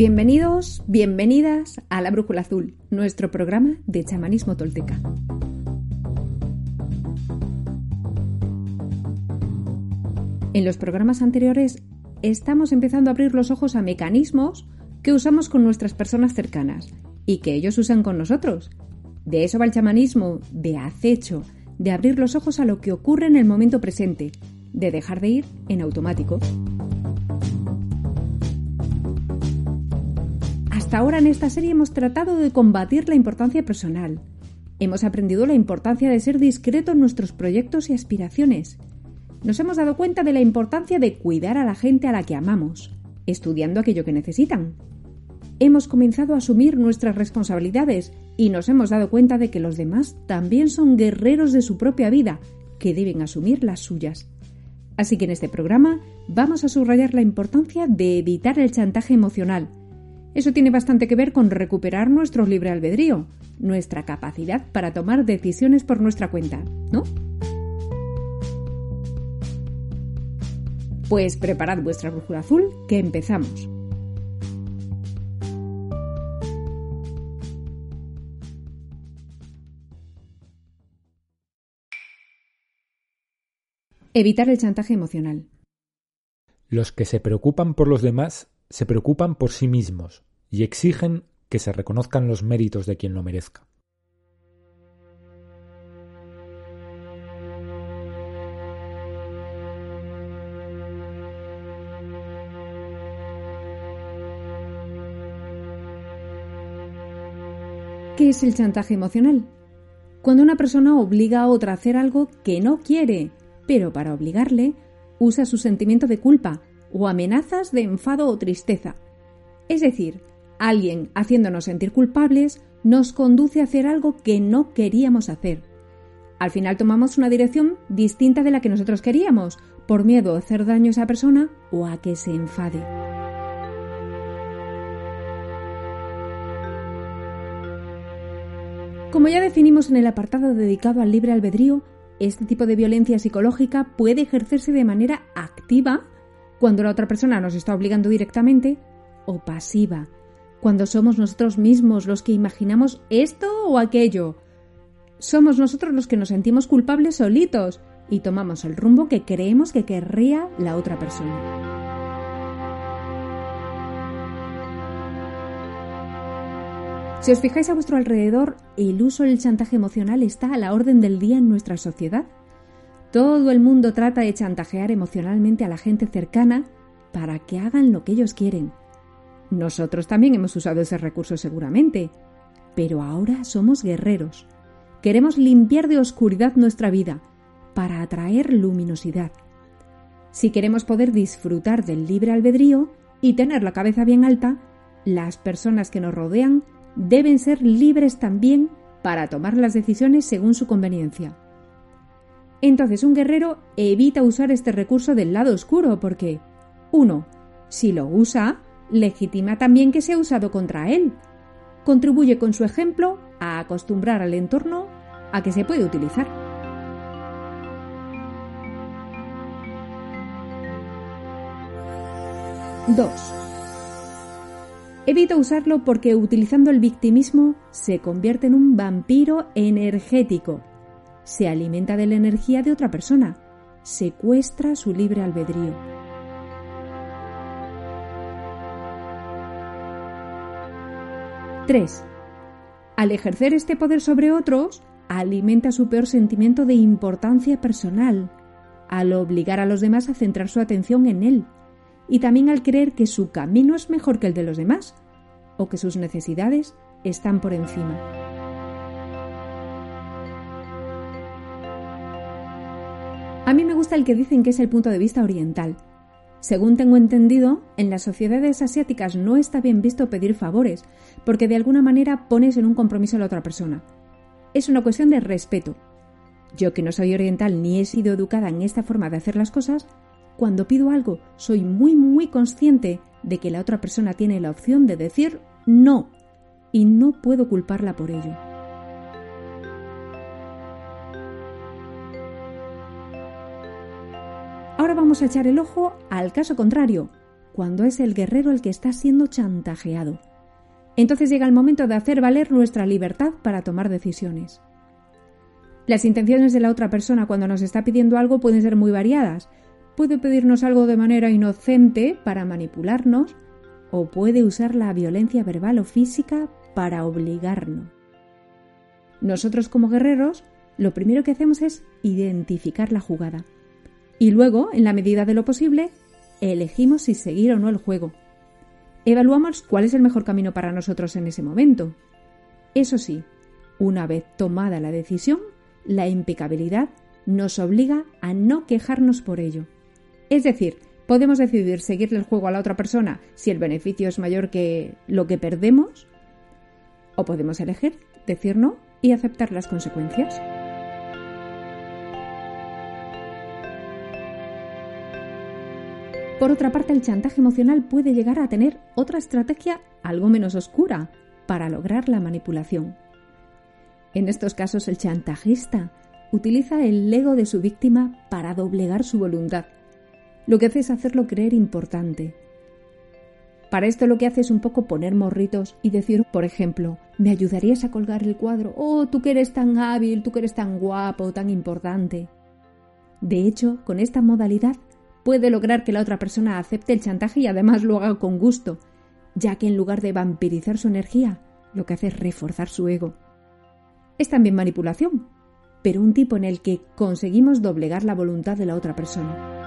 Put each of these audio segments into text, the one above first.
Bienvenidos, bienvenidas a La Brújula Azul, nuestro programa de chamanismo tolteca. En los programas anteriores estamos empezando a abrir los ojos a mecanismos que usamos con nuestras personas cercanas y que ellos usan con nosotros. De eso va el chamanismo, de acecho, de abrir los ojos a lo que ocurre en el momento presente, de dejar de ir en automático. Hasta ahora en esta serie hemos tratado de combatir la importancia personal. Hemos aprendido la importancia de ser discreto en nuestros proyectos y aspiraciones. Nos hemos dado cuenta de la importancia de cuidar a la gente a la que amamos, estudiando aquello que necesitan. Hemos comenzado a asumir nuestras responsabilidades y nos hemos dado cuenta de que los demás también son guerreros de su propia vida, que deben asumir las suyas. Así que en este programa vamos a subrayar la importancia de evitar el chantaje emocional, eso tiene bastante que ver con recuperar nuestro libre albedrío, nuestra capacidad para tomar decisiones por nuestra cuenta, ¿no? Pues preparad vuestra brújula azul, que empezamos. Evitar el chantaje emocional. Los que se preocupan por los demás se preocupan por sí mismos y exigen que se reconozcan los méritos de quien lo merezca. ¿Qué es el chantaje emocional? Cuando una persona obliga a otra a hacer algo que no quiere, pero para obligarle usa su sentimiento de culpa o amenazas de enfado o tristeza. Es decir, alguien haciéndonos sentir culpables nos conduce a hacer algo que no queríamos hacer. Al final tomamos una dirección distinta de la que nosotros queríamos, por miedo a hacer daño a esa persona o a que se enfade. Como ya definimos en el apartado dedicado al libre albedrío, este tipo de violencia psicológica puede ejercerse de manera activa cuando la otra persona nos está obligando directamente, o pasiva, cuando somos nosotros mismos los que imaginamos esto o aquello. Somos nosotros los que nos sentimos culpables solitos y tomamos el rumbo que creemos que querría la otra persona. Si os fijáis a vuestro alrededor, el uso del chantaje emocional está a la orden del día en nuestra sociedad. Todo el mundo trata de chantajear emocionalmente a la gente cercana para que hagan lo que ellos quieren. Nosotros también hemos usado ese recurso seguramente, pero ahora somos guerreros. Queremos limpiar de oscuridad nuestra vida para atraer luminosidad. Si queremos poder disfrutar del libre albedrío y tener la cabeza bien alta, las personas que nos rodean deben ser libres también para tomar las decisiones según su conveniencia. Entonces un guerrero evita usar este recurso del lado oscuro porque 1. Si lo usa, legitima también que sea usado contra él. Contribuye con su ejemplo a acostumbrar al entorno a que se puede utilizar. ¡2! Evita usarlo porque utilizando el victimismo se convierte en un vampiro energético se alimenta de la energía de otra persona, secuestra su libre albedrío. ¡3! Al ejercer este poder sobre otros, alimenta su peor sentimiento de importancia personal, al obligar a los demás a centrar su atención en él, y también al creer que su camino es mejor que el de los demás, o que sus necesidades están por encima. A mí me gusta el que dicen que es el punto de vista oriental. Según tengo entendido, en las sociedades asiáticas no está bien visto pedir favores, porque de alguna manera pones en un compromiso a la otra persona. Es una cuestión de respeto. Yo que no soy oriental ni he sido educada en esta forma de hacer las cosas, cuando pido algo soy muy muy consciente de que la otra persona tiene la opción de decir no, y no puedo culparla por ello. Vamos a echar el ojo al caso contrario, cuando es el guerrero el que está siendo chantajeado. Entonces llega el momento de hacer valer nuestra libertad para tomar decisiones. Las intenciones de la otra persona cuando nos está pidiendo algo pueden ser muy variadas. Puede pedirnos algo de manera inocente para manipularnos o puede usar la violencia verbal o física para obligarnos. Nosotros como guerreros lo primero que hacemos es identificar la jugada. Y luego, en la medida de lo posible, elegimos si seguir o no el juego. Evaluamos cuál es el mejor camino para nosotros en ese momento. Eso sí, una vez tomada la decisión, la impecabilidad nos obliga a no quejarnos por ello. Es decir, podemos decidir seguirle el juego a la otra persona si el beneficio es mayor que lo que perdemos, o podemos elegir decir no y aceptar las consecuencias. Por otra parte, el chantaje emocional puede llegar a tener otra estrategia algo menos oscura para lograr la manipulación. En estos casos, el chantajista utiliza el ego de su víctima para doblegar su voluntad. Lo que hace es hacerlo creer importante. Para esto lo que hace es un poco poner morritos y decir, por ejemplo, ¿me ayudarías a colgar el cuadro? Oh, tú que eres tan hábil, tú que eres tan guapo, tan importante. De hecho, con esta modalidad puede lograr que la otra persona acepte el chantaje y además lo haga con gusto, ya que en lugar de vampirizar su energía, lo que hace es reforzar su ego. Es también manipulación, pero un tipo en el que conseguimos doblegar la voluntad de la otra persona.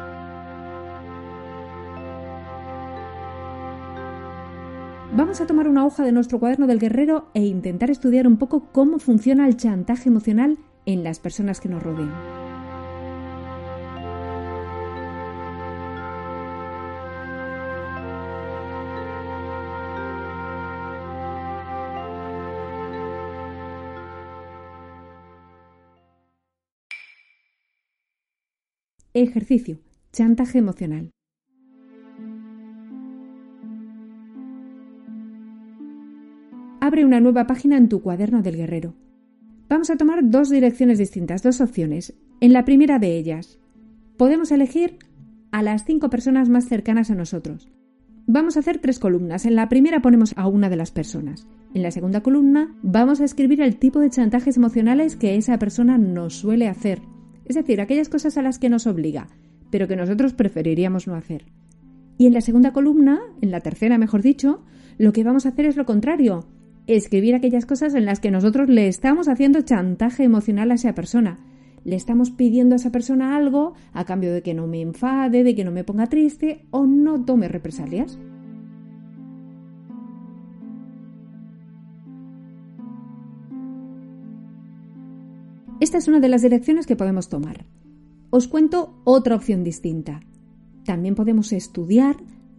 Vamos a tomar una hoja de nuestro cuaderno del guerrero e intentar estudiar un poco cómo funciona el chantaje emocional en las personas que nos rodean. Ejercicio. Chantaje emocional. Abre una nueva página en tu cuaderno del guerrero. Vamos a tomar dos direcciones distintas, dos opciones. En la primera de ellas, podemos elegir a las cinco personas más cercanas a nosotros. Vamos a hacer tres columnas. En la primera ponemos a una de las personas. En la segunda columna vamos a escribir el tipo de chantajes emocionales que esa persona nos suele hacer es decir, aquellas cosas a las que nos obliga, pero que nosotros preferiríamos no hacer. Y en la segunda columna, en la tercera mejor dicho, lo que vamos a hacer es lo contrario, escribir aquellas cosas en las que nosotros le estamos haciendo chantaje emocional a esa persona. Le estamos pidiendo a esa persona algo a cambio de que no me enfade, de que no me ponga triste o no tome represalias. Esta es una de las direcciones que podemos tomar. Os cuento otra opción distinta. También podemos estudiar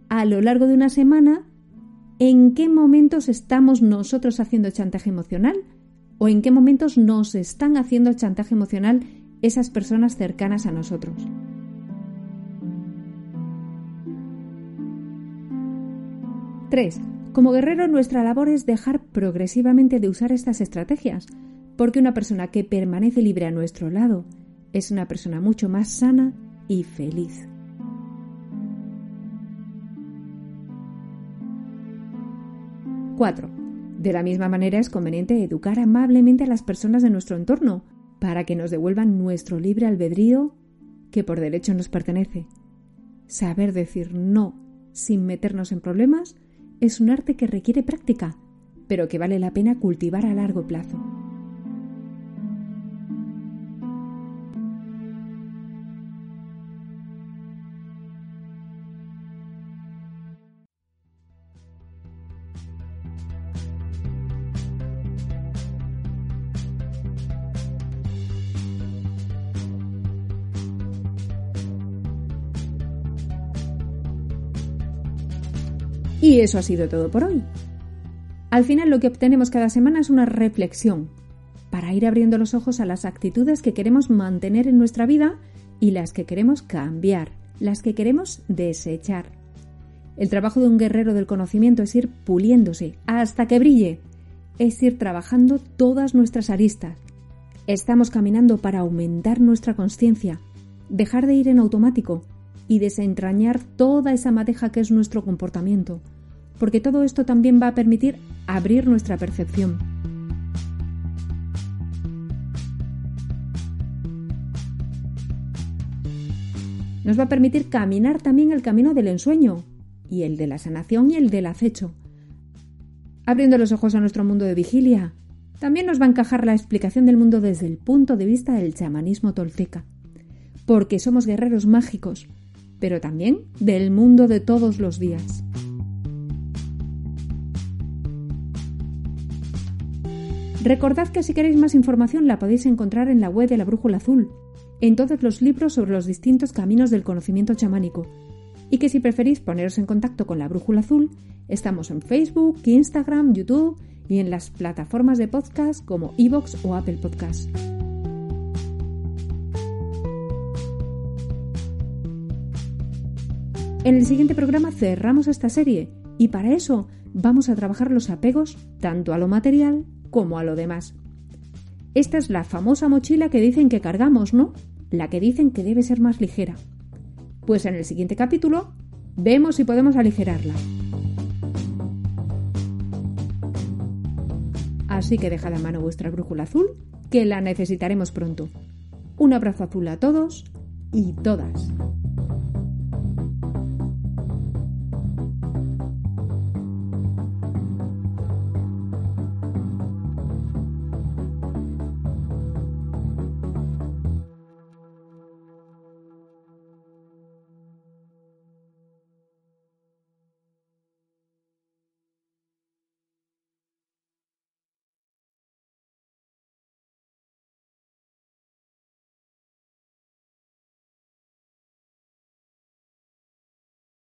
a lo largo de una semana en qué momentos estamos nosotros haciendo chantaje emocional o en qué momentos nos están haciendo chantaje emocional esas personas cercanas a nosotros. Tres. Como guerrero nuestra labor es dejar progresivamente de usar estas estrategias porque una persona que permanece libre a nuestro lado es una persona mucho más sana y feliz. Cuatro. De la misma manera es conveniente educar amablemente a las personas de nuestro entorno para que nos devuelvan nuestro libre albedrío que por derecho nos pertenece. Saber decir no sin meternos en problemas es un arte que requiere práctica, pero que vale la pena cultivar a largo plazo. Y eso ha sido todo por hoy. Al final lo que obtenemos cada semana es una reflexión para ir abriendo los ojos a las actitudes que queremos mantener en nuestra vida y las que queremos cambiar, las que queremos desechar. El trabajo de un guerrero del conocimiento es ir puliéndose hasta que brille, es ir trabajando todas nuestras aristas. Estamos caminando para aumentar nuestra conciencia, dejar de ir en automático y desentrañar toda esa madeja que es nuestro comportamiento, porque todo esto también va a permitir abrir nuestra percepción. Nos va a permitir caminar también el camino del ensueño, y el de la sanación y el del acecho. Abriendo los ojos a nuestro mundo de vigilia, también nos va a encajar la explicación del mundo desde el punto de vista del chamanismo tolteca, porque somos guerreros mágicos, pero también del mundo de todos los días. Recordad que si queréis más información la podéis encontrar en la web de la Brújula Azul, en todos los libros sobre los distintos caminos del conocimiento chamánico, y que si preferís poneros en contacto con la Brújula Azul, estamos en Facebook, Instagram, YouTube y en las plataformas de podcast como Evox o Apple Podcast. En el siguiente programa cerramos esta serie y para eso vamos a trabajar los apegos tanto a lo material como a lo demás. Esta es la famosa mochila que dicen que cargamos, ¿no? La que dicen que debe ser más ligera. Pues en el siguiente capítulo vemos si podemos aligerarla. Así que dejad a mano vuestra brújula azul, que la necesitaremos pronto. Un abrazo azul a todos y todas.